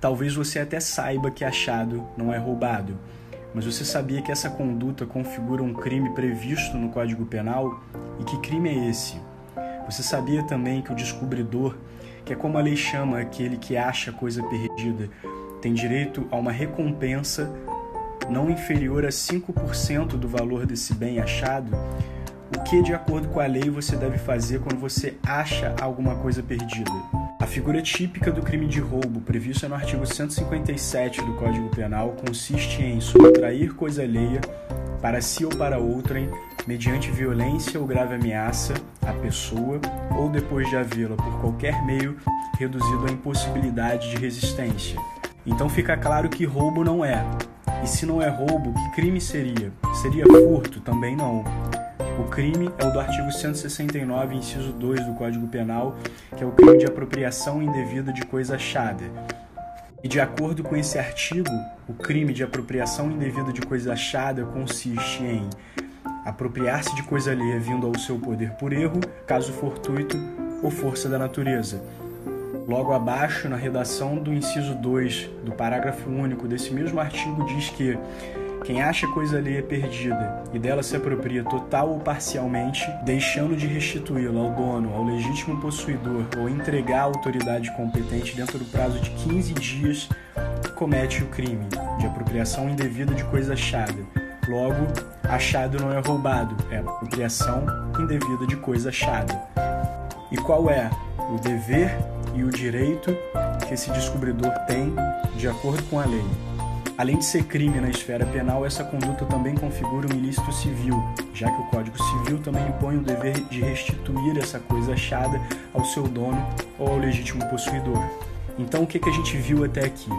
Talvez você até saiba que achado não é roubado, mas você sabia que essa conduta configura um crime previsto no Código Penal? E que crime é esse? Você sabia também que o descobridor, que é como a lei chama aquele que acha coisa perdida, tem direito a uma recompensa não inferior a 5% do valor desse bem achado? O que, de acordo com a lei, você deve fazer quando você acha alguma coisa perdida? A figura típica do crime de roubo, prevista no artigo 157 do Código Penal, consiste em subtrair coisa alheia para si ou para outrem, mediante violência ou grave ameaça à pessoa, ou depois de havê-la por qualquer meio reduzido à impossibilidade de resistência. Então fica claro que roubo não é. E se não é roubo, que crime seria? Seria furto? Também não. O crime é o do artigo 169, inciso 2 do Código Penal, que é o crime de apropriação indevida de coisa achada. E de acordo com esse artigo, o crime de apropriação indevida de coisa achada consiste em apropriar-se de coisa alheia vindo ao seu poder por erro, caso fortuito ou força da natureza. Logo abaixo, na redação do inciso 2 do parágrafo único desse mesmo artigo, diz que quem acha coisa alheia perdida e dela se apropria total ou parcialmente, deixando de restituí-la ao dono, ao legítimo possuidor ou entregar à autoridade competente dentro do prazo de 15 dias, comete o crime de apropriação indevida de coisa achada. Logo, achado não é roubado, é apropriação indevida de coisa achada. E qual é o dever e o direito que esse descobridor tem de acordo com a lei? Além de ser crime na esfera penal, essa conduta também configura um ilícito civil, já que o Código Civil também impõe o dever de restituir essa coisa achada ao seu dono ou ao legítimo possuidor. Então, o que, que a gente viu até aqui?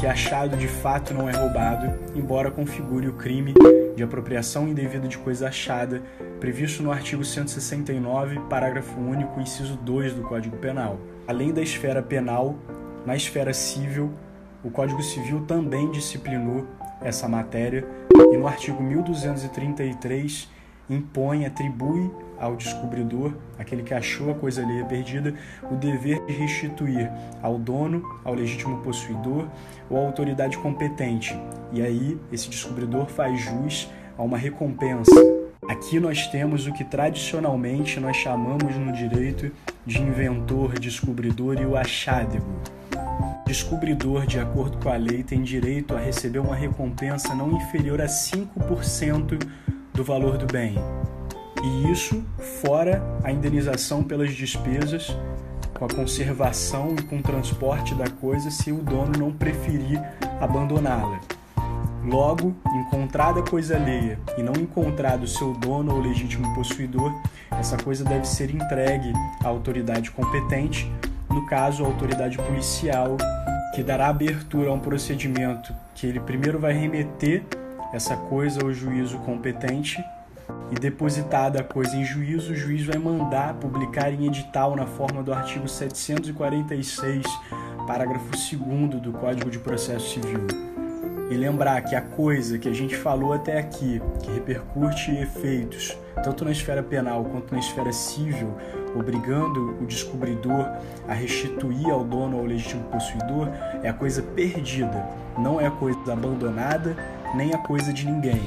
Que achado de fato não é roubado, embora configure o crime de apropriação indevida de coisa achada, previsto no artigo 169, parágrafo único, inciso 2 do Código Penal. Além da esfera penal, na esfera civil, o Código Civil também disciplinou essa matéria e no artigo 1233 impõe, atribui ao descobridor, aquele que achou a coisa alheia perdida, o dever de restituir ao dono, ao legítimo possuidor ou à autoridade competente. E aí esse descobridor faz jus a uma recompensa. Aqui nós temos o que tradicionalmente nós chamamos no direito de inventor, descobridor e o achádego descobridor, de acordo com a lei, tem direito a receber uma recompensa não inferior a 5% do valor do bem. E isso fora a indenização pelas despesas com a conservação e com o transporte da coisa se o dono não preferir abandoná-la. Logo, encontrada coisa alheia e não encontrado seu dono ou legítimo possuidor, essa coisa deve ser entregue à autoridade competente, no caso, a autoridade policial que dará abertura a um procedimento que ele primeiro vai remeter essa coisa ao juízo competente e depositada a coisa em juízo, o juiz vai mandar publicar em edital na forma do artigo 746, parágrafo 2 do Código de Processo Civil. E lembrar que a coisa que a gente falou até aqui, que repercute efeitos tanto na esfera penal quanto na esfera civil, obrigando o descobridor a restituir ao dono ou ao legítimo possuidor, é a coisa perdida, não é a coisa abandonada, nem a coisa de ninguém.